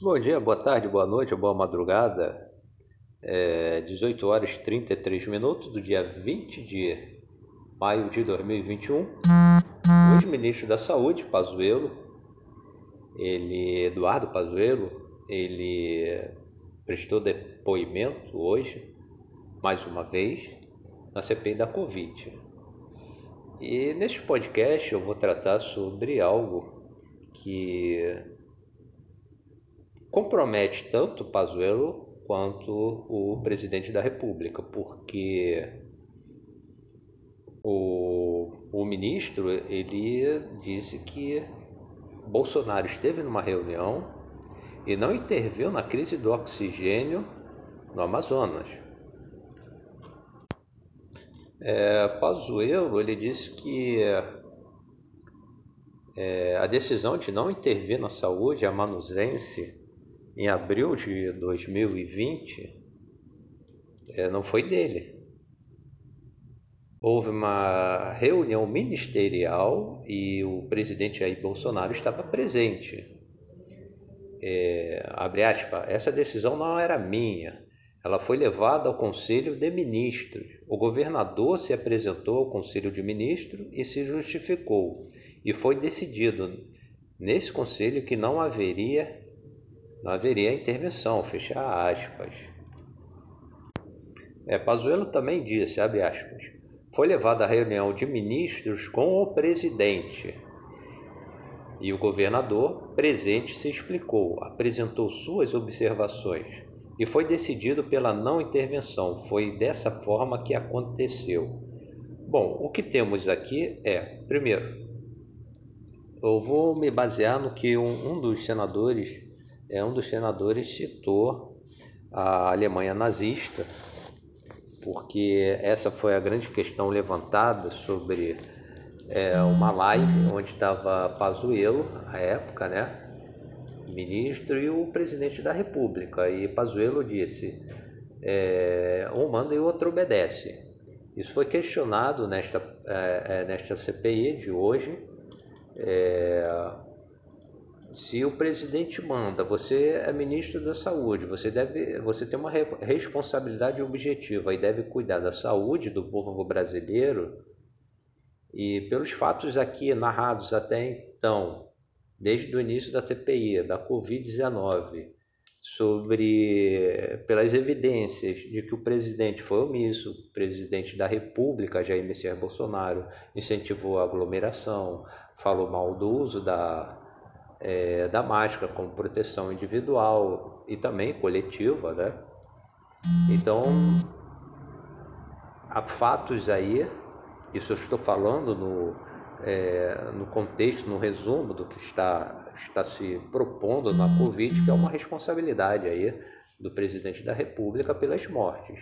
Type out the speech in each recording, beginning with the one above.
Bom dia, boa tarde, boa noite, boa madrugada. É 18 horas e 33 minutos do dia 20 de maio de 2021. O ex-ministro da Saúde, Pazuello, ele, Eduardo Pazuello, ele prestou depoimento hoje, mais uma vez, na CPI da Covid. E neste podcast eu vou tratar sobre algo que compromete tanto Pazuello quanto o presidente da República, porque o, o ministro ele disse que Bolsonaro esteve numa reunião e não interviu na crise do oxigênio no Amazonas. É, Pazuello ele disse que é, a decisão de não intervir na saúde amanuzense em abril de 2020 é, não foi dele. Houve uma reunião ministerial e o presidente Jair Bolsonaro estava presente é, abre aspas, essa decisão não era minha, ela foi levada ao Conselho de Ministros. O governador se apresentou ao Conselho de Ministros e se justificou, e foi decidido nesse conselho que não haveria não haveria intervenção, fecha aspas. É, Pazuello também disse, abre aspas, foi levada a reunião de ministros com o presidente e o governador, presente, se explicou, apresentou suas observações e foi decidido pela não intervenção. Foi dessa forma que aconteceu. Bom, o que temos aqui é, primeiro, eu vou me basear no que um, um dos senadores, é um dos senadores citou a Alemanha nazista, porque essa foi a grande questão levantada sobre é, uma live onde estava Pazuello, à época, né? Ministro e o presidente da República. E Pazuello disse: é, um manda e o outro obedece. Isso foi questionado nesta, é, é nesta CPI de hoje. É, se o presidente manda, você é ministro da saúde, você deve, você tem uma responsabilidade objetiva e deve cuidar da saúde do povo brasileiro. E pelos fatos aqui narrados até então, desde o início da CPI, da Covid-19, sobre pelas evidências de que o presidente foi omisso, o presidente da República, Jair Messias Bolsonaro, incentivou a aglomeração, falou mal do uso da, é, da máscara como proteção individual e também coletiva, né? Então, há fatos aí isso eu estou falando no, é, no contexto, no resumo do que está, está se propondo na Covid, que é uma responsabilidade aí do presidente da República pelas mortes.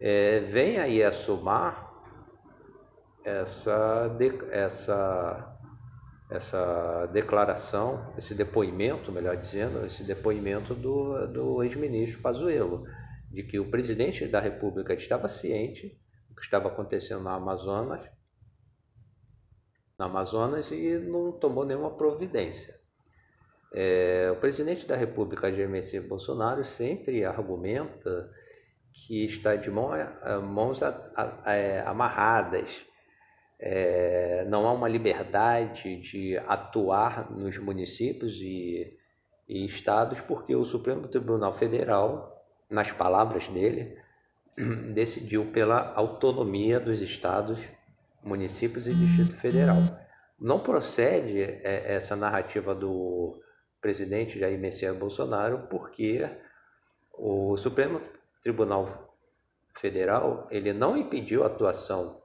É, vem aí a somar essa, essa, essa declaração, esse depoimento, melhor dizendo, esse depoimento do, do ex-ministro Pazuello, de que o presidente da República estava ciente que estava acontecendo na Amazonas, na Amazonas e não tomou nenhuma providência. É, o presidente da República, Jair Messias Bolsonaro, sempre argumenta que está de mão, mãos é, amarradas, é, não há uma liberdade de atuar nos municípios e, e estados, porque o Supremo Tribunal Federal, nas palavras dele, decidiu pela autonomia dos estados, municípios e Distrito Federal. Não procede é, essa narrativa do presidente Jair Messias Bolsonaro porque o Supremo Tribunal Federal ele não impediu a atuação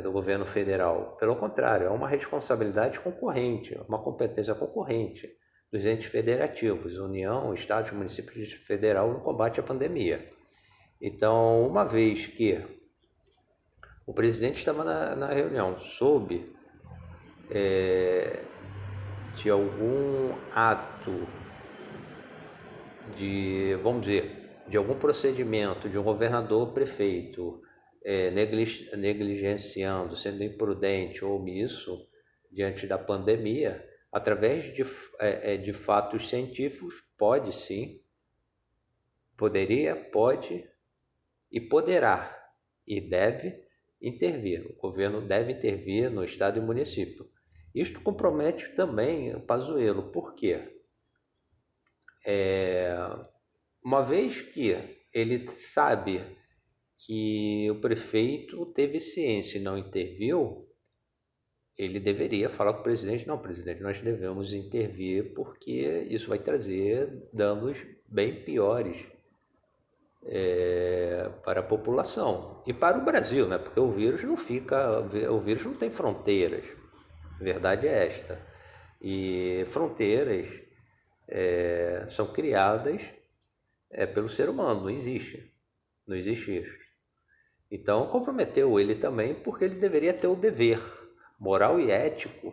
do governo federal. Pelo contrário, é uma responsabilidade concorrente, uma competência concorrente dos entes federativos, União, Estados, Municípios Federal no combate à pandemia. Então, uma vez que o presidente estava na, na reunião, soube é, de algum ato de, vamos dizer, de algum procedimento de um governador prefeito é, negligenciando, sendo imprudente ou omisso diante da pandemia, através de, é, é, de fatos científicos, pode sim, poderia, pode e poderá e deve intervir. O governo deve intervir no Estado e município. Isto compromete também o Pazuello. Por quê? É, uma vez que ele sabe que o prefeito teve ciência e não interviu, ele deveria falar com o presidente: não, presidente, nós devemos intervir porque isso vai trazer danos bem piores é, para a população e para o Brasil, né? porque o vírus não fica, o vírus não tem fronteiras, a verdade é esta. E fronteiras é, são criadas é, pelo ser humano, não existe, não existe isso. Então comprometeu ele também porque ele deveria ter o dever moral e ético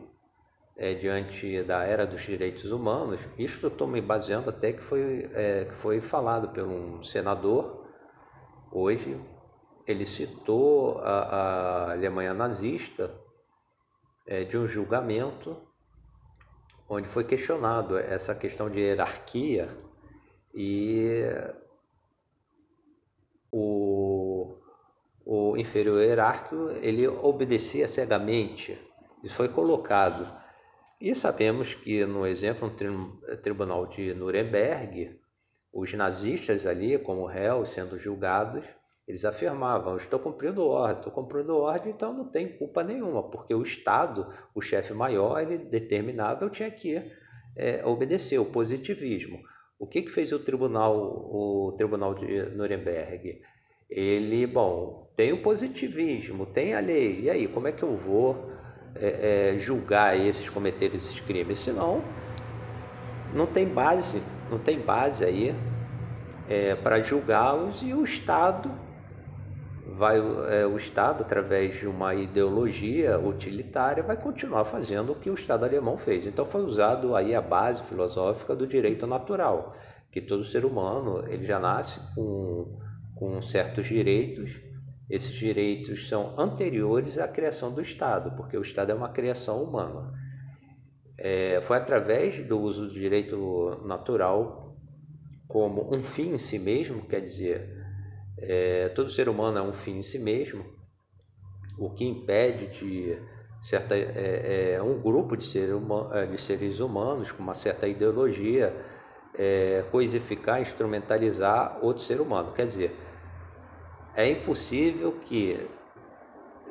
é, diante da era dos direitos humanos. Isto eu estou me baseando até que foi, é, que foi falado por um senador hoje. Ele citou a, a Alemanha nazista é, de um julgamento onde foi questionado essa questão de hierarquia e o, o inferior hierárquico ele obedecia cegamente. Isso foi colocado. E sabemos que, no exemplo, no tribunal de Nuremberg, os nazistas ali, como réus sendo julgados, eles afirmavam: estou cumprindo ordem, estou cumprindo ordem, então não tem culpa nenhuma, porque o Estado, o chefe maior, ele determinava, eu tinha que é, obedecer o positivismo. O que, que fez o tribunal, o tribunal de Nuremberg? Ele, bom, tem o positivismo, tem a lei, e aí, como é que eu vou é, é, julgar esses, cometer esses crimes? Senão, não tem base, não tem base aí é, para julgá-los e o Estado vai é, o Estado através de uma ideologia utilitária vai continuar fazendo o que o Estado alemão fez. Então foi usado aí a base filosófica do direito natural, que todo ser humano ele já nasce com, com certos direitos. Esses direitos são anteriores à criação do Estado, porque o Estado é uma criação humana. É, foi através do uso do direito natural como um fim em si mesmo, quer dizer, é, todo ser humano é um fim em si mesmo, o que impede de certa é, é um grupo de, ser é, de, seres humanos com uma certa ideologia é, coisificar, instrumentalizar outro ser humano. Quer dizer, é impossível que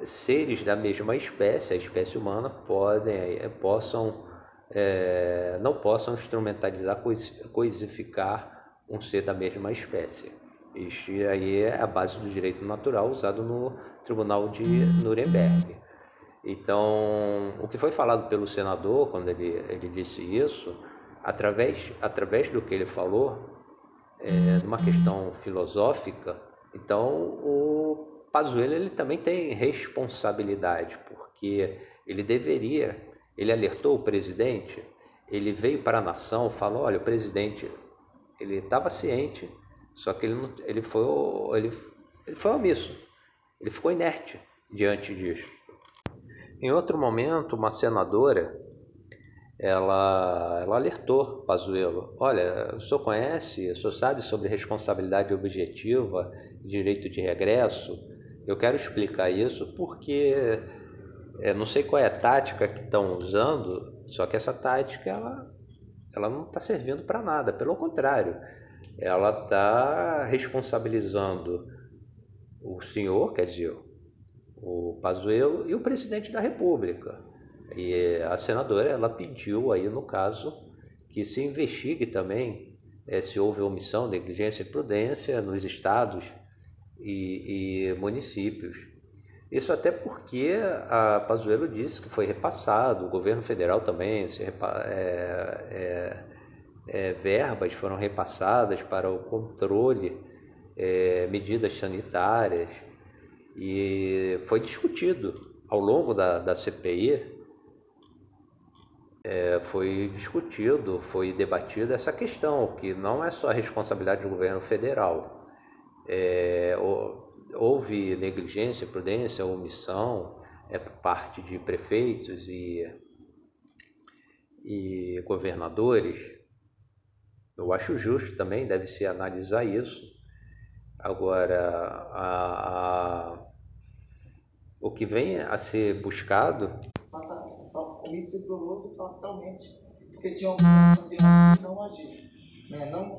seres da mesma espécie, a espécie humana, podem, é, possam, é, não possam instrumentalizar, coisificar um ser da mesma espécie. Este aí é a base do direito natural usado no Tribunal de Nuremberg. Então, o que foi falado pelo senador quando ele, ele disse isso, através, através do que ele falou, é, de uma questão filosófica, então o Pazuello ele também tem responsabilidade, porque ele deveria, ele alertou o presidente, ele veio para a nação, falou, olha, o presidente, ele estava ciente só que ele, não, ele, foi, ele, ele foi omisso, ele ficou inerte diante disso. Em outro momento, uma senadora, ela, ela alertou Pazuello, olha, o senhor conhece, o senhor sabe sobre responsabilidade objetiva, direito de regresso? Eu quero explicar isso porque é, não sei qual é a tática que estão usando, só que essa tática ela, ela não está servindo para nada, pelo contrário, ela está responsabilizando o senhor, quer dizer, o Pazuello e o presidente da República. E a senadora ela pediu aí no caso que se investigue também é, se houve omissão, negligência e prudência nos estados e, e municípios. Isso até porque a Pazuello disse que foi repassado, o governo federal também se repa é, é, é, verbas foram repassadas para o controle, é, medidas sanitárias, e foi discutido ao longo da, da CPI, é, foi discutido, foi debatido essa questão, que não é só responsabilidade do governo federal. É, houve negligência, prudência, omissão é, por parte de prefeitos e e governadores, eu acho justo também, deve se analisar isso. Agora, a, a, o que vem a ser buscado. O se provou totalmente, porque tinha obrigação de não agir. Né? Não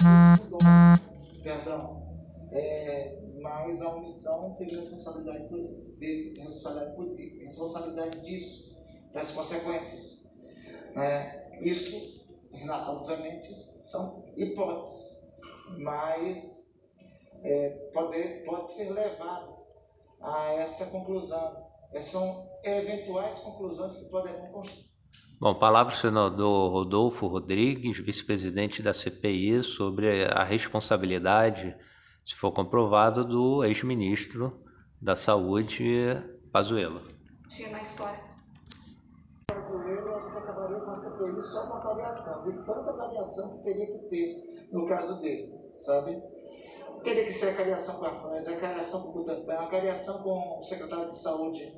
perdão, é, mas a omissão teve responsabilidade, por, teve responsabilidade, por, responsabilidade disso, das consequências. É, isso, obviamente, são hipóteses, mas é, pode, pode ser levado a esta conclusão. São eventuais conclusões que poderão constar. Bom, palavra do senador Rodolfo Rodrigues, vice-presidente da CPI, sobre a responsabilidade, se for comprovado, do ex-ministro da Saúde, Pazuello. Tinha na história. Pazuello, a gente acabaria com a CPI só com a avaliação, de tanta avaliação que teria que ter no caso dele, sabe? Teria que ser a cariação com a França, a cariação com o Butantan, a cariação com o secretário de Saúde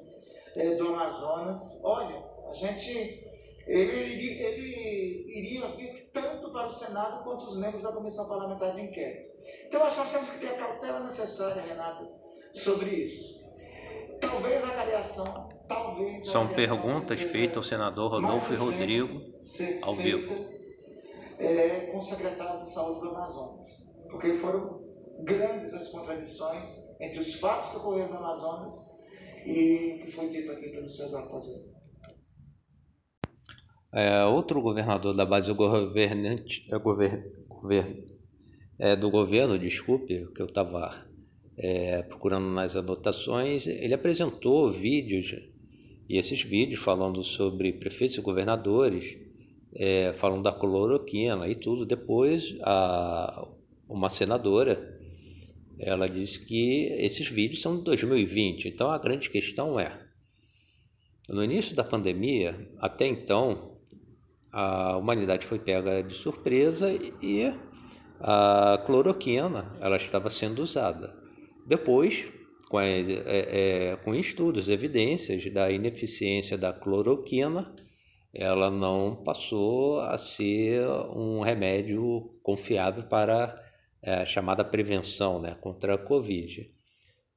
é, do Amazonas. Olha, a gente. Ele, ele iria vir tanto para o Senado quanto os membros da Comissão Parlamentar de Inquérito. Então, acho que nós temos que ter a cautela necessária, Renata, sobre isso. Talvez a cariação, talvez. São perguntas feitas ao senador Rodolfo e Rodrigo ao vivo. É, com o secretário de Saúde do Amazonas. Porque foram grandes as contradições entre os fatos que ocorreram no Amazonas e o que foi dito aqui pelo senhor Eduardo Pazuello. É, outro governador da base governante, é, govern, govern, é, do governo, desculpe, que eu estava é, procurando nas anotações, ele apresentou vídeos, e esses vídeos falando sobre prefeitos e governadores, é, falando da cloroquina e tudo. Depois, a, uma senadora ela diz que esses vídeos são de 2020. Então a grande questão é: no início da pandemia, até então, a humanidade foi pega de surpresa e a cloroquina ela estava sendo usada. Depois, com, é, é, com estudos, evidências da ineficiência da cloroquina, ela não passou a ser um remédio confiável para é, chamada prevenção né, contra a Covid.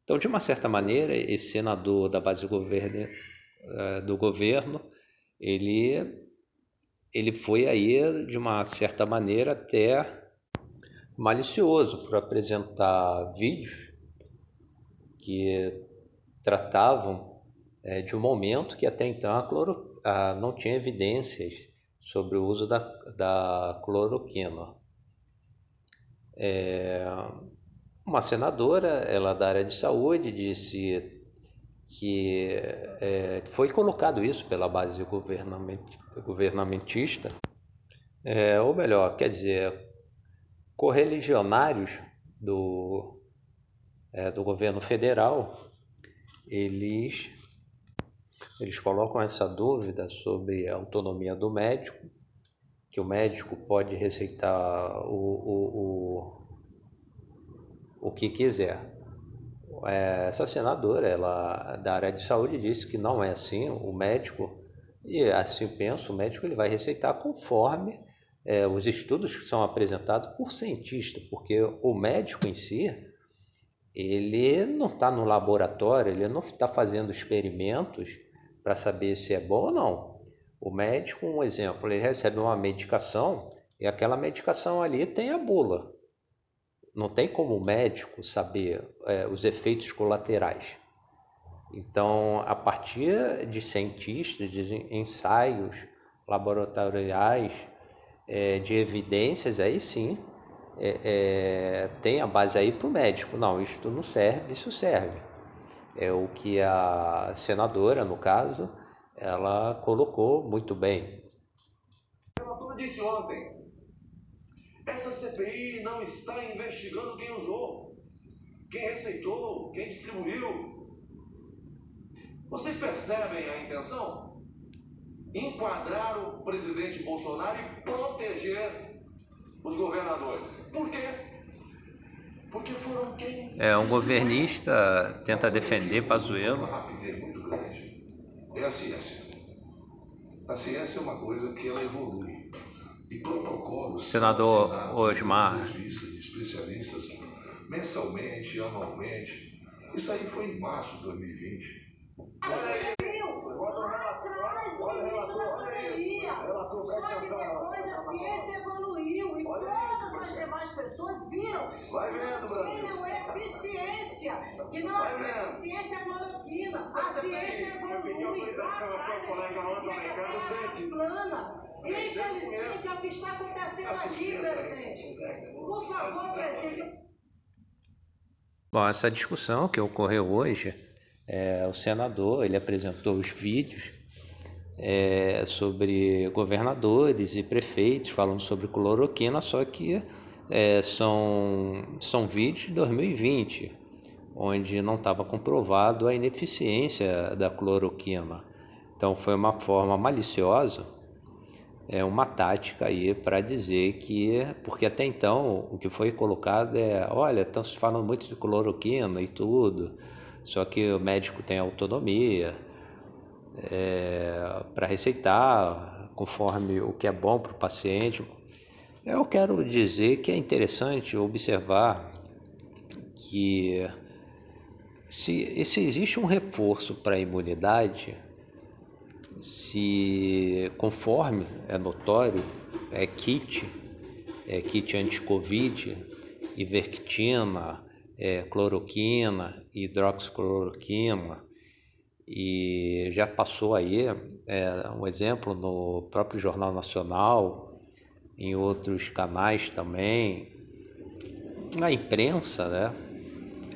Então, de uma certa maneira, esse senador da base do governo, é, do governo ele, ele foi aí, de uma certa maneira, até malicioso por apresentar vídeos que tratavam é, de um momento que até então a cloro, a, não tinha evidências sobre o uso da, da cloroquina. É, uma senadora, ela da área de saúde, disse que é, foi colocado isso pela base governamentista, é, ou melhor, quer dizer, correligionários do, é, do governo federal, eles, eles colocam essa dúvida sobre a autonomia do médico que o médico pode receitar o, o, o, o que quiser. É, essa senadora, ela da área de saúde, disse que não é assim. O médico, e assim penso, o médico ele vai receitar conforme é, os estudos que são apresentados por cientista, porque o médico em si, ele não está no laboratório, ele não está fazendo experimentos para saber se é bom ou não. O médico, um exemplo, ele recebe uma medicação e aquela medicação ali tem a bula. Não tem como o médico saber é, os efeitos colaterais. Então, a partir de cientistas, de ensaios laboratoriais, é, de evidências, aí sim, é, é tem a base aí para o médico. Não, isto não serve, isso serve. É o que a senadora, no caso, ela colocou muito bem. O disse ontem: essa CPI não está investigando quem usou, quem receitou, quem distribuiu. Vocês percebem a intenção? Enquadrar o presidente Bolsonaro e proteger os governadores. Por quê? Porque foram quem. É, um governista tenta defender Pazuello. Uma rapidez muito grande é a ciência. A ciência é uma coisa que ela evolui. E protocolos Senador Osmar. de especialistas mensalmente, anualmente. Isso aí foi em março de 2020. Atrás, no início da pandemia. Só que depois a ciência evoluiu e todas as demais pessoas viram que não tinham eficiência, que não havia eficiência cloroquina. A ciência evolui. Atrás a gente dizia que a terra era plana. Infelizmente é o que está acontecendo aqui, presidente. Por favor, presidente. Bom, essa discussão que ocorreu hoje, é, o senador ele apresentou os vídeos é, sobre governadores e prefeitos falando sobre cloroquina, só que é, são, são vídeos de 2020, onde não estava comprovado a ineficiência da cloroquina. Então foi uma forma maliciosa, é uma tática aí para dizer que, porque até então o que foi colocado é, olha, estão se falando muito de cloroquina e tudo, só que o médico tem autonomia, é, para receitar conforme o que é bom para o paciente. Eu quero dizer que é interessante observar que se, se existe um reforço para a imunidade, se conforme é notório, é kit, é kit anti-covid, ivermectina, é, cloroquina, hidroxicloroquina, e já passou aí é, um exemplo no próprio Jornal Nacional, em outros canais também, na imprensa, né,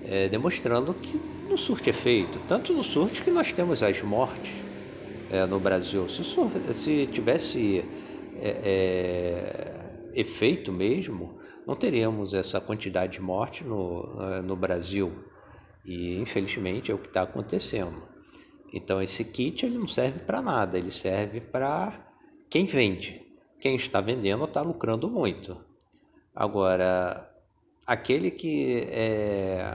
é, demonstrando que não surte efeito, tanto no surte que nós temos as mortes é, no Brasil. Se, se tivesse é, efeito mesmo, não teríamos essa quantidade de morte no, no Brasil. E infelizmente é o que está acontecendo. Então esse kit ele não serve para nada, ele serve para quem vende. Quem está vendendo está lucrando muito. Agora, aquele que é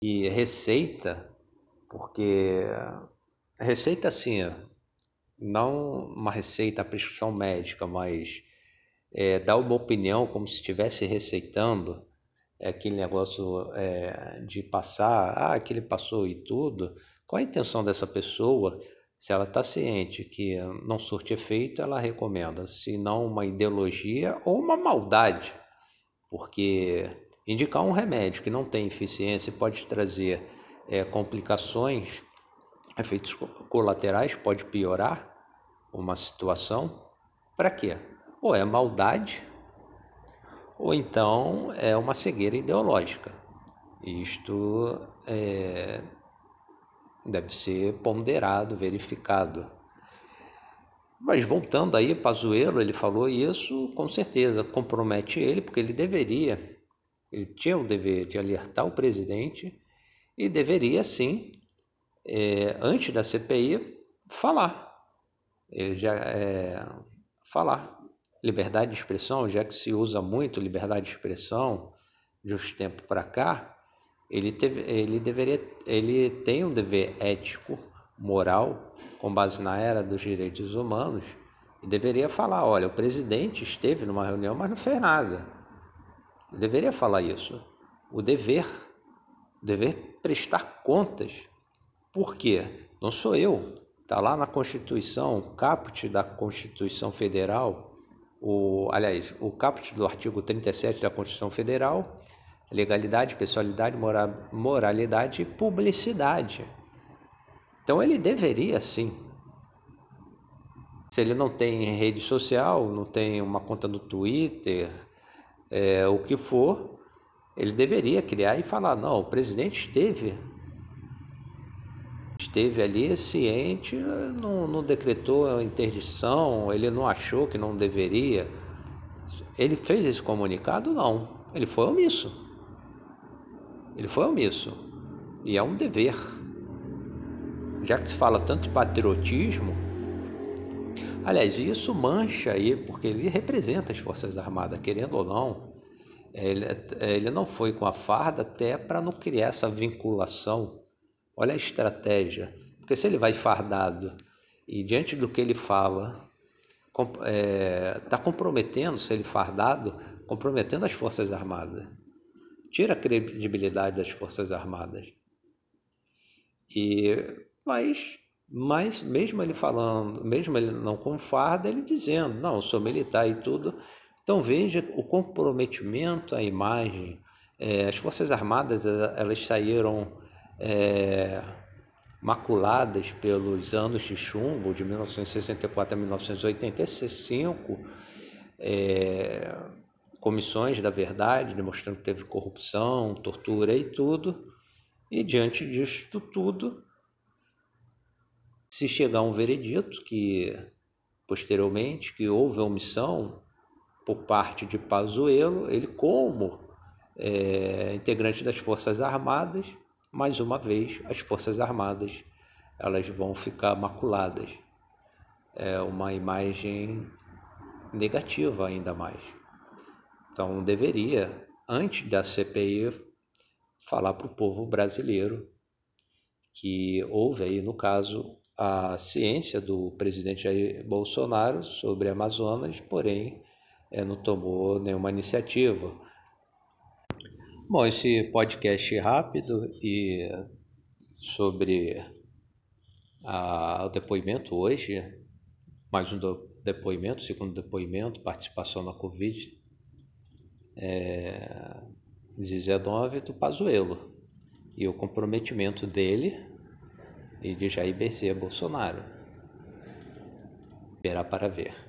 que receita, porque receita assim, não uma receita, a prescrição médica, mas é, dar uma opinião como se estivesse receitando, é aquele negócio é, de passar, ah, aquele passou e tudo, qual a intenção dessa pessoa? Se ela está ciente que não surte efeito, ela recomenda, se não uma ideologia ou uma maldade, porque indicar um remédio que não tem eficiência pode trazer é, complicações, efeitos colaterais, pode piorar uma situação, para quê? Ou é maldade, ou então é uma cegueira ideológica. Isto é, deve ser ponderado, verificado. Mas voltando aí, Pazuello, ele falou isso, com certeza compromete ele, porque ele deveria, ele tinha o dever de alertar o presidente e deveria sim, é, antes da CPI, falar. Ele já é, falar liberdade de expressão, já que se usa muito liberdade de expressão de uns tempos para cá, ele, teve, ele, deveria, ele tem um dever ético, moral, com base na era dos direitos humanos, e deveria falar, olha, o presidente esteve numa reunião, mas não fez nada. Deveria falar isso. O dever, dever prestar contas. Por quê? Não sou eu. Está lá na Constituição, caput da Constituição Federal, o, aliás, o caput do artigo 37 da Constituição Federal, legalidade, pessoalidade, mora, moralidade e publicidade. Então ele deveria sim. Se ele não tem rede social, não tem uma conta no Twitter, é, o que for, ele deveria criar e falar, não, o presidente esteve esteve ali ciente, não, não decretou interdição, ele não achou que não deveria. Ele fez esse comunicado? Não. Ele foi omisso. Ele foi omisso. E é um dever. Já que se fala tanto de patriotismo, aliás, isso mancha aí, porque ele representa as Forças Armadas, querendo ou não. Ele, ele não foi com a farda até para não criar essa vinculação Olha a estratégia. Porque se ele vai fardado e diante do que ele fala, está é, tá comprometendo, se ele fardado, comprometendo as Forças Armadas. Tira a credibilidade das Forças Armadas. E, mas, mas mesmo ele falando, mesmo ele não com farda, ele dizendo, não, eu sou militar e tudo. Então veja o comprometimento, a imagem. É, as Forças Armadas, elas saíram é, maculadas pelos anos de chumbo de 1964 a 1985, é, comissões da verdade demonstrando que teve corrupção, tortura e tudo, e diante disto tudo, se chegar a um veredito que posteriormente que houve omissão por parte de Pazuello, ele como é, integrante das Forças Armadas mais uma vez as Forças Armadas elas vão ficar maculadas. É uma imagem negativa ainda mais. Então deveria, antes da CPI, falar para o povo brasileiro que houve aí, no caso, a ciência do presidente Jair Bolsonaro sobre Amazonas, porém é, não tomou nenhuma iniciativa. Bom, esse podcast rápido e sobre a, o depoimento hoje, mais um do, depoimento, segundo depoimento, participação na Covid é, 19 do Pazuello e o comprometimento dele e de Jair Bezerra Bolsonaro. Esperar para ver.